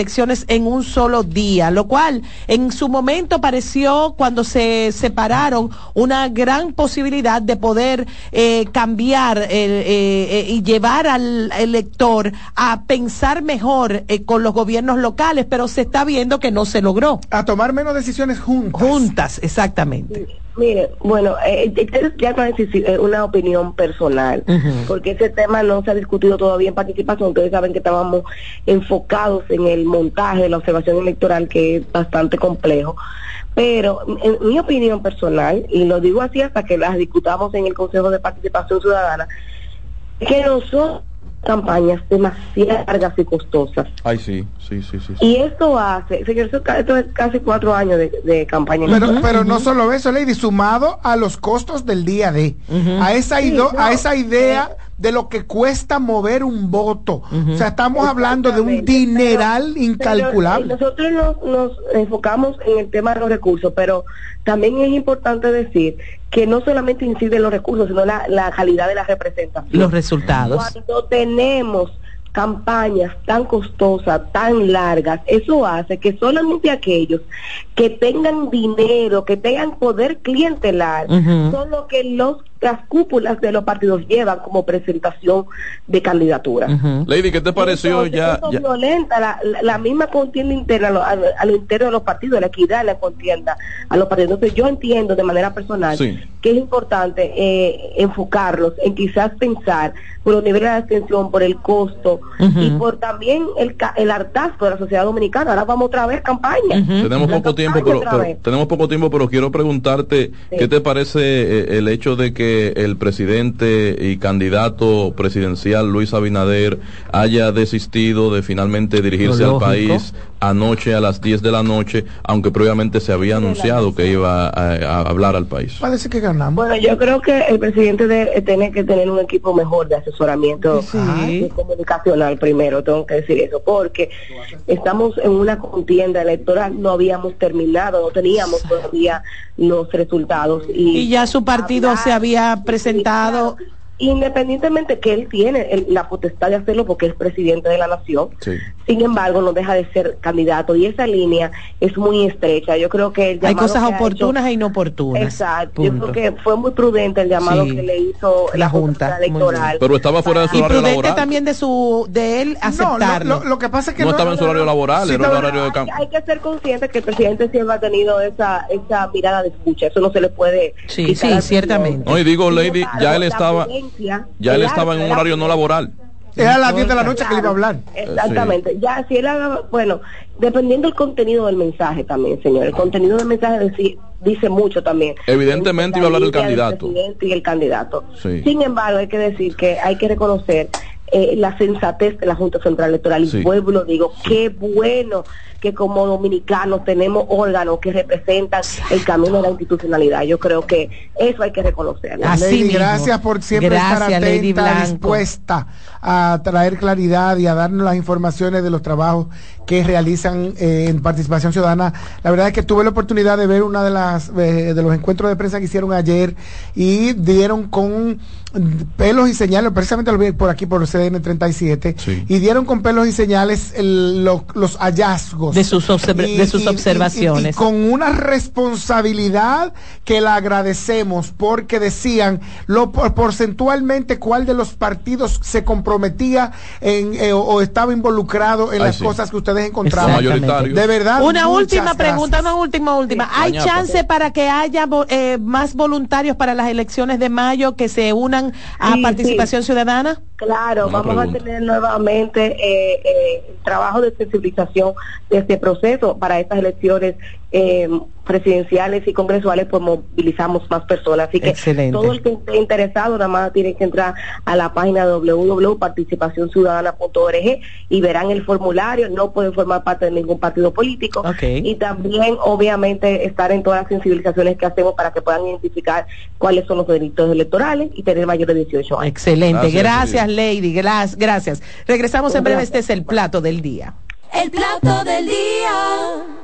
en un solo día, lo cual en su momento pareció cuando se separaron una gran posibilidad de poder eh, cambiar eh, eh, y llevar al elector a pensar mejor con los gobiernos locales, pero se está viendo que no se logró. A tomar menos decisiones juntas. Juntas, exactamente. Mire, bueno, eh, ya no una opinión personal, porque ese tema no se ha discutido todavía en participación. Ustedes saben que estábamos enfocados en el montaje de la observación electoral, que es bastante complejo. Pero en mi opinión personal, y lo digo así hasta que las discutamos en el Consejo de Participación Ciudadana, que nosotros campañas demasiado largas y costosas. Ay, sí, sí, sí, sí. Y esto hace, señor, esto es casi cuatro años de, campaña. Pero, pero no solo eso, Lady, sumado a los costos del día de, a, esa a esa idea eh, de lo que cuesta mover un voto. O sea, estamos hablando de un dineral incalculable. nosotros nos, nos, enfocamos en el tema de los recursos, pero también es importante decir que no solamente incide en los recursos, sino la, la calidad de la representación. Los resultados. Cuando tenemos campañas tan costosas, tan largas, eso hace que solamente aquellos que tengan dinero, que tengan poder clientelar, son los que los las cúpulas de los partidos llevan como presentación de candidatura. Lady, ¿qué te pareció ya, violenta la, la, misma contienda interna a lo, interno de los partidos, la equidad de la contienda a los partidos. Entonces yo entiendo de manera personal que es importante eh, enfocarlos en quizás pensar por los niveles de atención, por el costo y por también el, el hartazgo de la sociedad dominicana. Ahora vamos otra vez campaña. Tenemos poco tiempo, pero, tenemos poco tiempo, pero quiero preguntarte qué te parece eh, el hecho de que el presidente y candidato presidencial Luis Abinader haya desistido de finalmente dirigirse al país anoche a las 10 de la noche, aunque previamente se había anunciado que iba a, hablar al país. Parece que ganamos. Bueno, yo creo que el presidente debe tener que tener un equipo mejor de asesoramiento comunicacional primero, tengo que decir eso, porque estamos en una contienda electoral, no habíamos terminado, no teníamos todavía los resultados. Y, ya su partido se había presentado independientemente que él tiene la potestad de hacerlo porque es presidente de la nación, sin embargo no deja de ser candidato y esa línea es muy estrecha. Yo creo que hay cosas oportunas e inoportunas. Exacto. Yo creo que fue muy prudente el llamado que le hizo la, Junta Electoral. Pero estaba fuera de su horario laboral. también de su de él aceptarlo. lo, que pasa es que no, estaba en su horario laboral, era un horario de campo. Hay, que ser consciente que el presidente siempre ha tenido esa esa mirada de escucha. Eso no se le puede. Sí, sí, ciertamente. No, y digo, Lady, ya él estaba ya él estaba en un horario no laboral. Era a las 10 de la noche que le iba a hablar. Exactamente. Ya, si él haga, bueno, dependiendo del contenido del mensaje también, señor. El contenido del mensaje dice mucho también. Evidentemente iba a hablar del candidato. y el candidato. Sin embargo, hay que decir que hay que reconocer eh, la sensatez de la Junta Central Electoral. Y pueblo, digo, qué bueno que como dominicanos tenemos órganos que representan el camino de la institucionalidad. Yo creo que eso hay que reconocerlo. Así gracias por siempre estar atenta, dispuesta a traer claridad y a darnos las informaciones de los trabajos que realizan eh, en participación ciudadana. La verdad es que tuve la oportunidad de ver una de las eh, de los encuentros de prensa que hicieron ayer y dieron con pelos y señales, precisamente por aquí por el CDN 37, y dieron con pelos y señales los hallazgos de sus, de sus observaciones. con una responsabilidad que la agradecemos porque decían lo porcentualmente cuál de los partidos se comprometía en, eh, o, estaba involucrado en las cosas que ustedes encontraban. De verdad. Una última pregunta, una última, última. ¿Hay chance para que haya eh, más voluntarios para las elecciones de mayo que se unan a participación ciudadana? Claro, vamos a tener nuevamente eh, eh, trabajo de sensibilización de este proceso para estas elecciones eh, presidenciales y congresuales, pues movilizamos más personas. Así que todo el que esté interesado, nada más tiene que entrar a la página www.participacionciudadana.org y verán el formulario. No pueden formar parte de ningún partido político. Y también, obviamente, estar en todas las sensibilizaciones que hacemos para que puedan identificar cuáles son los delitos electorales y tener mayores de 18 años. Excelente. Gracias, Lady. Gracias. Regresamos en breve. Este es el plato del día. El plato del día.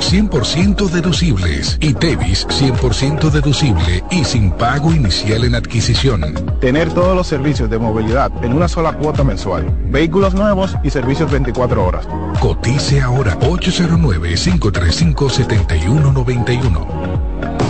100% deducibles y TEVIS 100% deducible y sin pago inicial en adquisición. Tener todos los servicios de movilidad en una sola cuota mensual. Vehículos nuevos y servicios 24 horas. Cotice ahora 809-535-7191.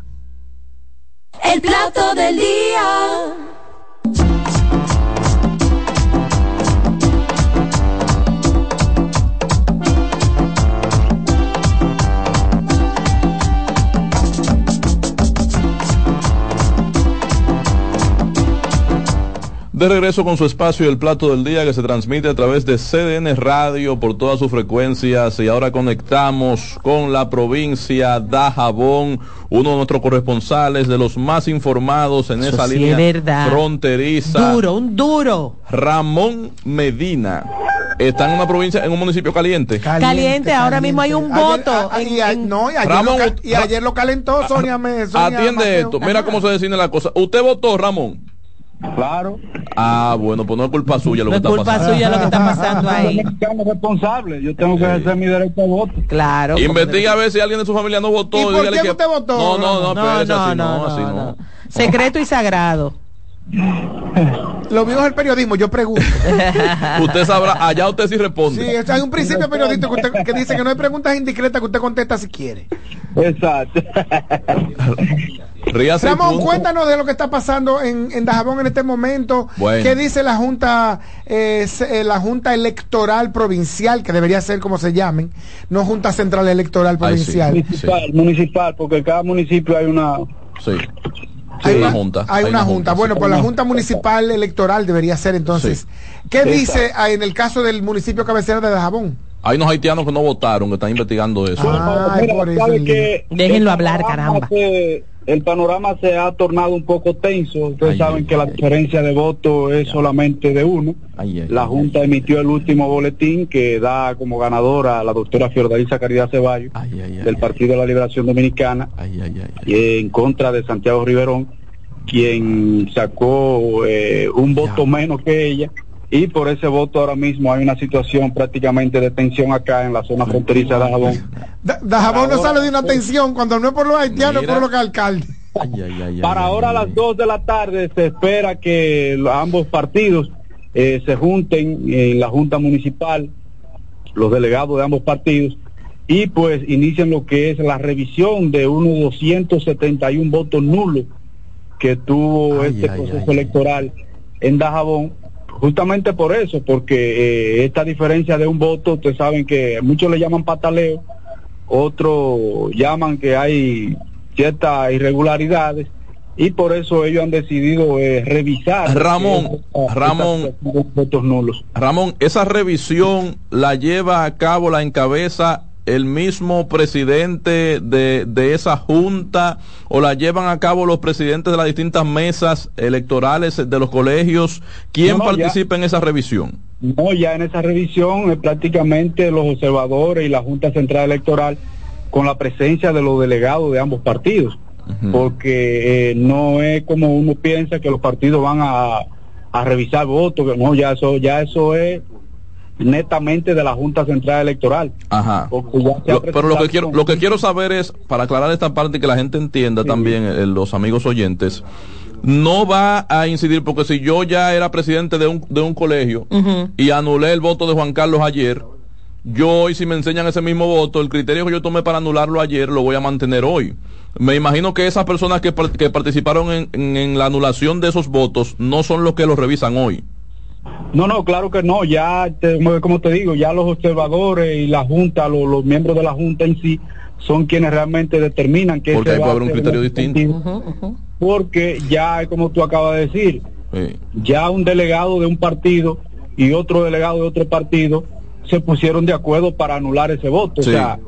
El plato del día. De regreso con su espacio El Plato del Día que se transmite a través de CDN Radio por todas sus frecuencias y ahora conectamos con la provincia de Dajabón, uno de nuestros corresponsales de los más informados en esa línea fronteriza. Duro, un duro. Ramón Medina. Está en una provincia, en un municipio caliente. Caliente, ahora mismo hay un voto. y, ayer lo, calentó Sonia, Atiende esto, mira cómo se define la cosa. ¿Usted votó, Ramón? Claro. Ah, bueno, pues no es culpa suya lo no que está pasando. culpa suya lo que está pasando ahí. Yo responsable, yo tengo que ejercer mi derecho a voto. Claro. Investiga a ver si alguien de su familia no votó. ¿Y por qué usted votó? No, no, no, no, no, no, así no. Secreto y sagrado. Lo mío es el periodismo, yo pregunto. usted sabrá, allá usted sí responde. Sí, hay un principio periodístico que, que dice que no hay preguntas indiscretas que usted contesta si quiere. Exacto. Ramón, cuéntanos de lo que está pasando en, en Dajabón en este momento. ¿Qué dice la Junta, eh, eh, la Junta Electoral Provincial, que debería ser como se llamen, no Junta Central Electoral Provincial? Municipal, municipal, porque en cada municipio hay una... Sí. Hay, una, junta. Hay, una, junta. Bueno, pues la Junta Municipal Electoral debería ser entonces. ¿Qué dice en el caso del municipio cabecera de Dajabón? Hay unos haitianos que no votaron, que están investigando eso. Déjenlo hablar, caramba el panorama se ha tornado un poco tenso. Ustedes saben que la diferencia de voto es solamente de uno. la Junta emitió el último boletín que da como ganadora a la doctora Fiordalisa Caridad Ceballos del Partido de la Liberación Dominicana y en contra de Santiago Riverón, quien sacó eh, un voto menos que ella y por ese voto ahora mismo hay una situación prácticamente de tensión acá en la zona fronteriza de Dajabón. Dajabón no sale de una tensión cuando no es por los haitianos, es por los alcaldes. Para ahora a las 2 de la tarde se espera que ambos partidos eh, se junten en la Junta Municipal, los delegados de ambos partidos, y pues inicien lo que es la revisión de unos 271 votos nulos que tuvo este proceso electoral en Dajabón justamente por eso, porque eh, esta diferencia de un voto, ustedes saben que muchos le llaman pataleo, otros llaman que hay ciertas irregularidades y por eso ellos han decidido eh, revisar Ramón Ramón votos nulos. Ramón esa revisión la lleva a cabo la encabeza el mismo presidente de, de, esa junta o la llevan a cabo los presidentes de las distintas mesas electorales de los colegios? ¿Quién participa en esa revisión? No, ya en esa revisión es prácticamente los observadores y la Junta Central Electoral con la presencia de los delegados de ambos partidos, porque eh, no es como uno piensa que los partidos van a, a revisar votos, no, ya eso, ya eso es netamente de la Junta Central Electoral. Ajá. pero lo que quiero lo que quiero saber es para aclarar esta parte y que la gente entienda también eh, los amigos oyentes no va a incidir porque si yo ya era presidente de un, de un colegio y anulé el voto de Juan Carlos ayer yo hoy si me enseñan ese mismo voto, el criterio que yo tomé para anularlo ayer lo voy a mantener hoy. Me imagino que esas personas que, que participaron en, en, la anulación de esos votos no son los que los revisan hoy. No, no, claro que no. Ya, como te digo, ya los observadores y la Junta, los, los miembros de la Junta en sí, son quienes realmente determinan que porque ahí puede haber un criterio distinto. porque ya como tú acabas de decir ya un delegado de un partido y otro delegado de otro partido se pusieron de acuerdo para anular ese voto. O sea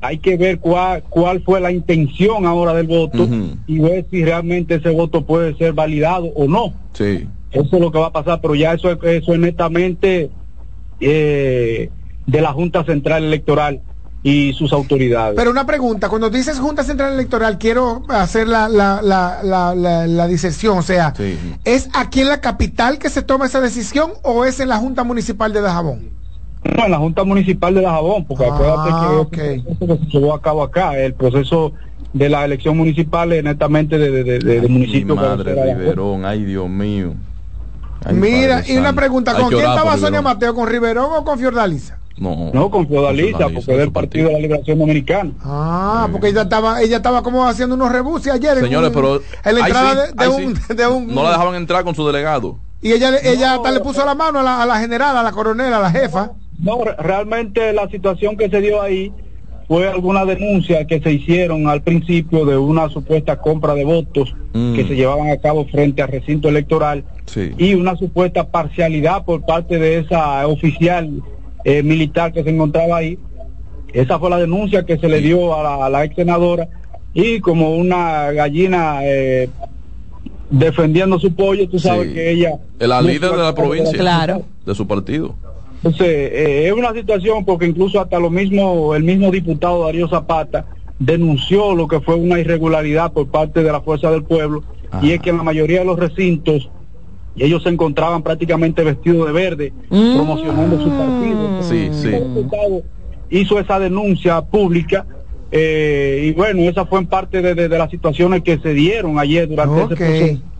hay que ver cuál cuál fue la intención ahora del voto y ver si realmente ese voto puede ser validado o no. Sí eso es lo que va a pasar pero ya eso eso es netamente eh, de la Junta Central Electoral y sus autoridades. Pero una pregunta, cuando dices Junta Central Electoral, quiero hacer la, la, la, la, la disección, o sea, ¿es aquí en la capital que se toma esa decisión o es en la Junta Municipal de Dajabón? No, en la Junta Municipal de Dajabón, porque acuérdate que ah, se llevó a cabo acá, el proceso de la elección municipal es netamente de, de, de, municipio. madre Riverón, ay Dios mío. Mira, y una pregunta, ¿con quién estaba Sonia Mateo? ¿Con Riverón o con Fiordaliza? No, no con Feudalista, porque es del Partido de la Liberación Dominicana. Ah, porque ella estaba ella estaba como haciendo unos rebuses ayer. Señores, pero. En la entrada de, un, de, un, No la dejaban entrar con su delegado. Y ella, ella hasta le puso la mano a la, a la general, a la coronela, a la jefa. No, realmente la situación que se dio ahí fue alguna denuncia que se hicieron al principio de una supuesta compra de votos mm. que se llevaban a cabo frente al recinto electoral y una supuesta parcialidad por parte de esa oficial eh, militar que se encontraba ahí. Esa fue la denuncia que se le dio a la, ex senadora y como una gallina eh, defendiendo su pollo, tú sabes que ella... La líder de la provincia, claro. de su partido. Entonces, eh, es una situación porque incluso hasta lo mismo, el mismo diputado Darío Zapata denunció lo que fue una irregularidad por parte de la Fuerza del Pueblo, y es que en la mayoría de los recintos y ellos se encontraban prácticamente vestidos de verde mm. promocionando su partido. Sí, sí. hizo esa denuncia pública eh, y bueno, esa fue en parte de, las situaciones que se dieron ayer durante ese proceso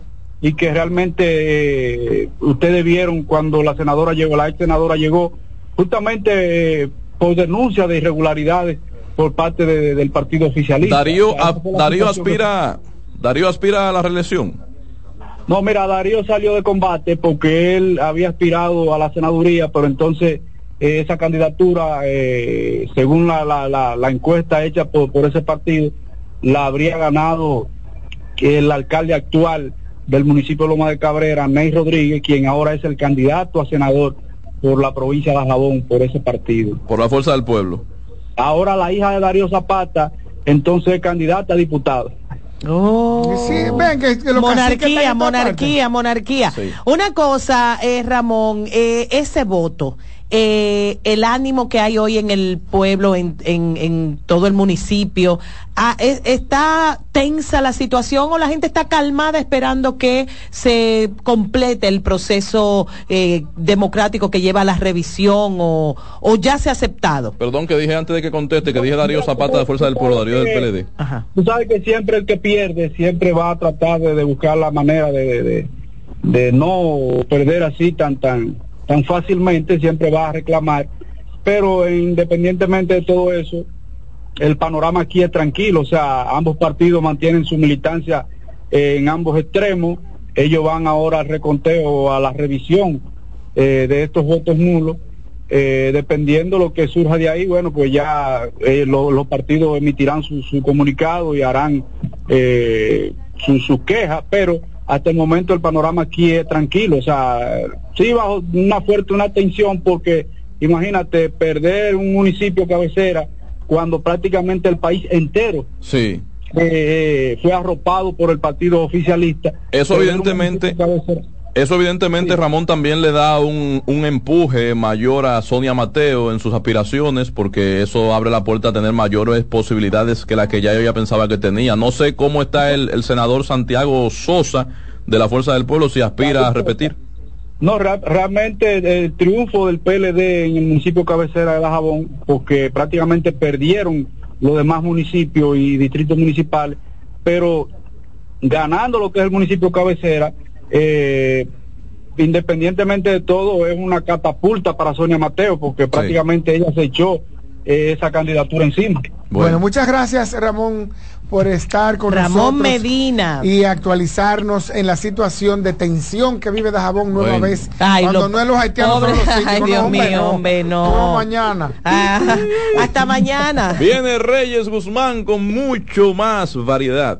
y que realmente eh, ustedes vieron cuando la senadora llegó, la ex senadora llegó, justamente eh, por denuncia de irregularidades por parte del partido oficialista. Darío, Darío aspira, Darío aspira a la reelección. No, mira, Darío salió de combate porque él había aspirado a la senaduría, pero entonces eh, esa candidatura, eh, según la, la, la, encuesta hecha por, por ese partido, la habría ganado el alcalde actual del municipio de Loma de Cabrera, Ney Rodríguez, quien ahora es el candidato a senador por la provincia de Jabón, por ese partido. Por la fuerza del pueblo. Ahora la hija de Darío Zapata, entonces candidata a diputado. Oh. monarquía, monarquía, monarquía. Una cosa, eh, Ramón, eh, ese voto, eh, el ánimo que hay hoy en el pueblo, en, en, todo el municipio. Ah, ¿Está tensa la situación o la gente está calmada esperando que se complete el proceso eh, democrático que lleva a la revisión o, o, ya se ha aceptado? Perdón que dije antes de que conteste, que dije Darío Zapata de Fuerza del Pueblo, Darío del PLD. Tú sabes que siempre el que pierde siempre va a tratar de, buscar la manera de, de, de no perder así tan tan tan fácilmente, siempre va a reclamar, pero independientemente de todo eso, el panorama aquí es tranquilo, o sea, ambos partidos mantienen su militancia en ambos extremos, ellos van ahora al reconteo, a la revisión eh, de estos votos nulos, eh, dependiendo lo que surja de ahí, bueno, pues ya eh, los partidos emitirán su, comunicado y harán su, su queja, pero hasta el momento el panorama aquí es tranquilo, o sea, sí bajo una fuerte una tensión porque imagínate perder un municipio cabecera cuando prácticamente el país entero sí. Eh, fue arropado por el partido oficialista. Eso evidentemente eso evidentemente Ramón también le da un, un, empuje mayor a Sonia Mateo en sus aspiraciones porque eso abre la puerta a tener mayores posibilidades que las que ya ella pensaba que tenía. No sé cómo está el, el senador Santiago Sosa de la Fuerza del Pueblo si aspira a repetir. No, realmente el triunfo del PLD en el municipio cabecera de Dajabón, porque prácticamente perdieron los demás municipios y distritos municipales, pero ganando lo que es el municipio cabecera, eh, independientemente de todo, es una catapulta para Sonia Mateo, porque prácticamente ella se echó eh, esa candidatura encima. Bueno. muchas gracias Ramón por estar con Ramón Medina y actualizarnos en la situación de tensión que vive Dajabón nueva vez. cuando no es los haitianos los Ay, Dios mío, hombre, no. mañana. Ah, hasta mañana. Viene Reyes Guzmán con mucho más variedad.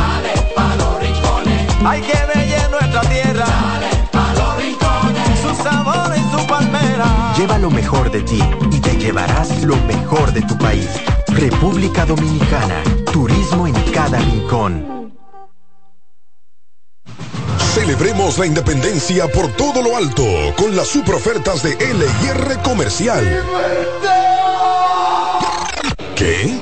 hay que nuestra tierra. Dale pa los rincones. Su sabor y su palmera. Lleva lo mejor de ti y te llevarás lo mejor de tu país. República Dominicana. Turismo en cada rincón. Celebremos la independencia por todo lo alto con las super ofertas de LIR Comercial. ¿Qué?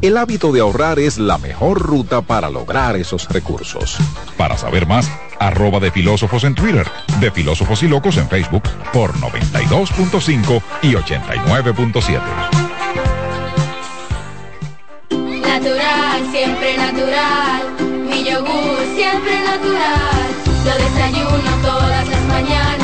El hábito de ahorrar es la mejor ruta para lograr esos recursos. Para saber más, arroba de filósofos en Twitter, de filósofos y locos en Facebook por 92.5 y 89.7. Natural, siempre natural. Mi yogur, siempre natural. Lo desayuno todas las mañanas.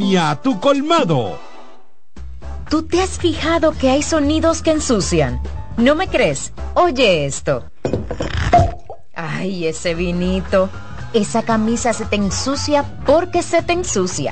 tu colmado. ¿Tú te has fijado que hay sonidos que ensucian? ¿No me crees? Oye esto. Ay, ese vinito. Esa camisa se te ensucia porque se te ensucia.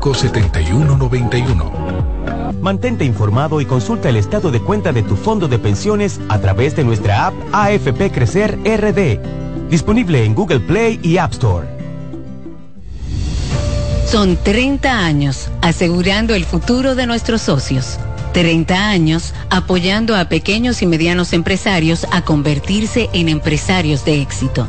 57191. Mantente informado y consulta el estado de cuenta de tu fondo de pensiones a través de nuestra app AFP Crecer RD, disponible en Google Play y App Store. Son 30 años asegurando el futuro de nuestros socios. 30 años apoyando a pequeños y medianos empresarios a convertirse en empresarios de éxito.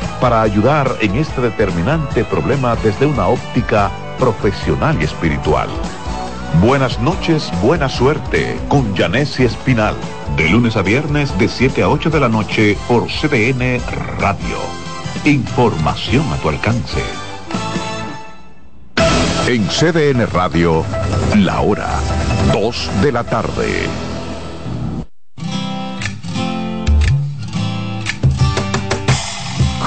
para ayudar en este determinante problema desde una óptica profesional y espiritual. Buenas noches, buena suerte con Janessi Espinal. De lunes a viernes de 7 a 8 de la noche por CDN Radio. Información a tu alcance. En CDN Radio, la hora 2 de la tarde.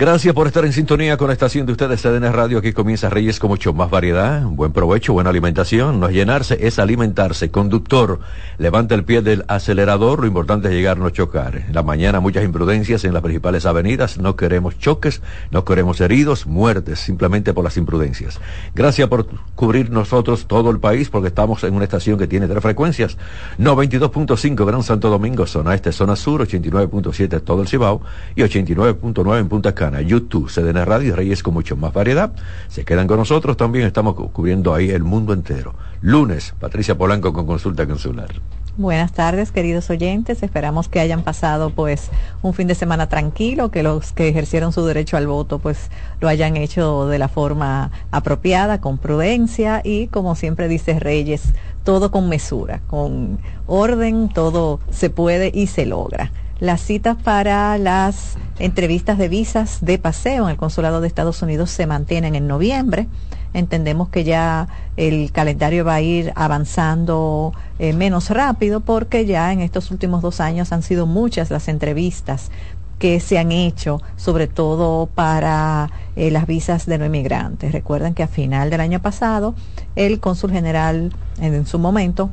Gracias por estar en sintonía con la estación de ustedes CDN Radio. Aquí comienza Reyes con mucho más variedad, buen provecho, buena alimentación. No es llenarse, es alimentarse. Conductor, levanta el pie del acelerador. Lo importante es llegar, no chocar. En la mañana muchas imprudencias en las principales avenidas. No queremos choques, no queremos heridos, muertes, simplemente por las imprudencias. Gracias por cubrir nosotros todo el país porque estamos en una estación que tiene tres frecuencias. 92.5 Gran Santo Domingo, zona este, zona sur, 89.7 todo el Cibao y 89.9 en Punta Cana. YouTube, CDN Radio y Reyes con mucho más variedad. Se quedan con nosotros también, estamos cubriendo ahí el mundo entero. Lunes, Patricia Polanco con consulta consular. Buenas tardes, queridos oyentes. Esperamos que hayan pasado pues un fin de semana tranquilo, que los que ejercieron su derecho al voto pues lo hayan hecho de la forma apropiada, con prudencia y como siempre dice Reyes, todo con mesura, con orden, todo se puede y se logra. Las citas para las entrevistas de visas de paseo en el Consulado de Estados Unidos se mantienen en noviembre. Entendemos que ya el calendario va a ir avanzando eh, menos rápido porque ya en estos últimos dos años han sido muchas las entrevistas que se han hecho, sobre todo para eh, las visas de no inmigrantes. Recuerden que a final del año pasado el cónsul general en su momento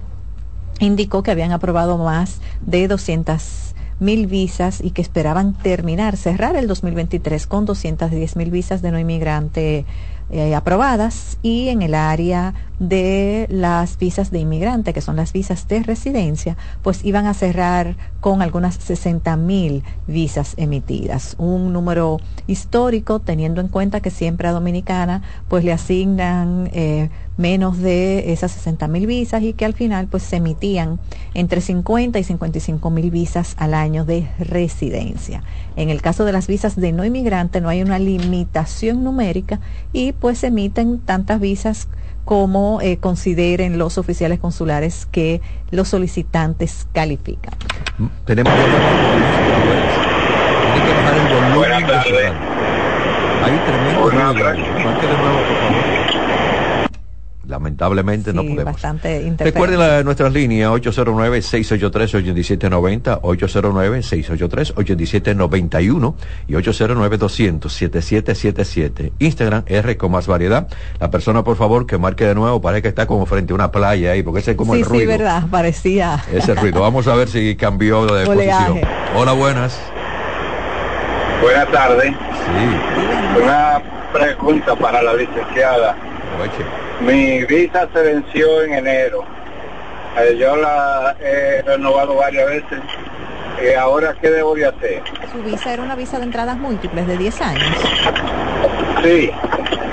indicó que habían aprobado más de 200 mil visas y que esperaban terminar, cerrar el 2023 con 210 mil visas de no inmigrante eh, aprobadas y en el área de las visas de inmigrante, que son las visas de residencia, pues iban a cerrar con algunas 60 mil visas emitidas. Un número histórico teniendo en cuenta que siempre a Dominicana pues le asignan eh, menos de esas 60 mil visas y que al final pues se emitían entre 50 y 55 mil visas al año de residencia. En el caso de las visas de no inmigrante no hay una limitación numérica y pues se emiten tantas visas como eh, consideren los oficiales consulares que los solicitantes califican. Tenemos que bajar el volumen de su Hay tremendo ruido. Marque de nuevo, por favor. Lamentablemente no podemos. Bastante Recuerden la, nuestras líneas 809-683-8790, 809-683-8791 y 809-200-7777. Instagram R con más variedad. La persona, por favor, que marque de nuevo, parece que está como frente a una playa ahí, porque ese es como el ruido. Sí, verdad, parecía. Ese ruido. Vamos a ver si cambió de posición. Hola, buenas. Buenas tardes. Sí. Una pregunta para la licenciada. Mi visa se venció en enero. Eh, yo la he renovado varias veces. Eh, ahora, ¿qué debo de hacer? Su visa era una visa de entradas múltiples de 10 años. Sí.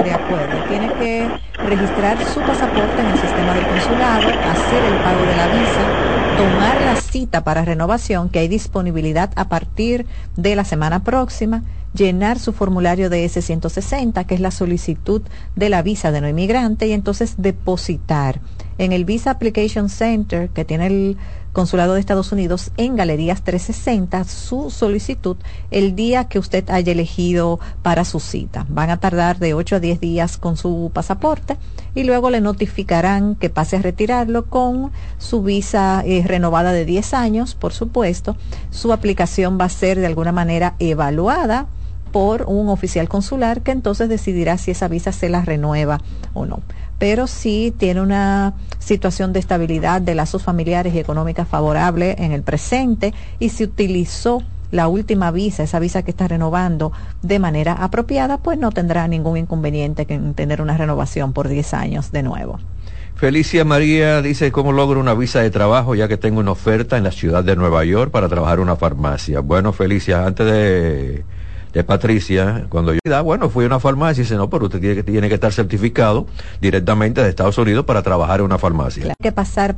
De acuerdo. Tiene que registrar su pasaporte en el sistema del consulado, hacer el pago de la visa, tomar la cita para renovación, que hay disponibilidad a partir de la semana próxima llenar su formulario de S-160, que es la solicitud de la visa de no inmigrante, y entonces depositar en el Visa Application Center que tiene el Consulado de Estados Unidos en Galerías 360 su solicitud el día que usted haya elegido para su cita. Van a tardar de 8 a 10 días con su pasaporte y luego le notificarán que pase a retirarlo con su visa eh, renovada de 10 años, por supuesto. Su aplicación va a ser de alguna manera evaluada por un oficial consular que entonces decidirá si esa visa se la renueva o no. Pero si tiene una situación de estabilidad de lazos familiares y económicas favorable en el presente y si utilizó la última visa, esa visa que está renovando de manera apropiada, pues no tendrá ningún inconveniente en tener una renovación por 10 años de nuevo. Felicia María dice, ¿cómo logro una visa de trabajo ya que tengo una oferta en la ciudad de Nueva York para trabajar en una farmacia? Bueno, Felicia, antes de de Patricia, cuando yo, ah, bueno, fui a una farmacia y dice, no, pero usted tiene que, tiene que estar certificado directamente de Estados Unidos para trabajar en una farmacia. Que pasar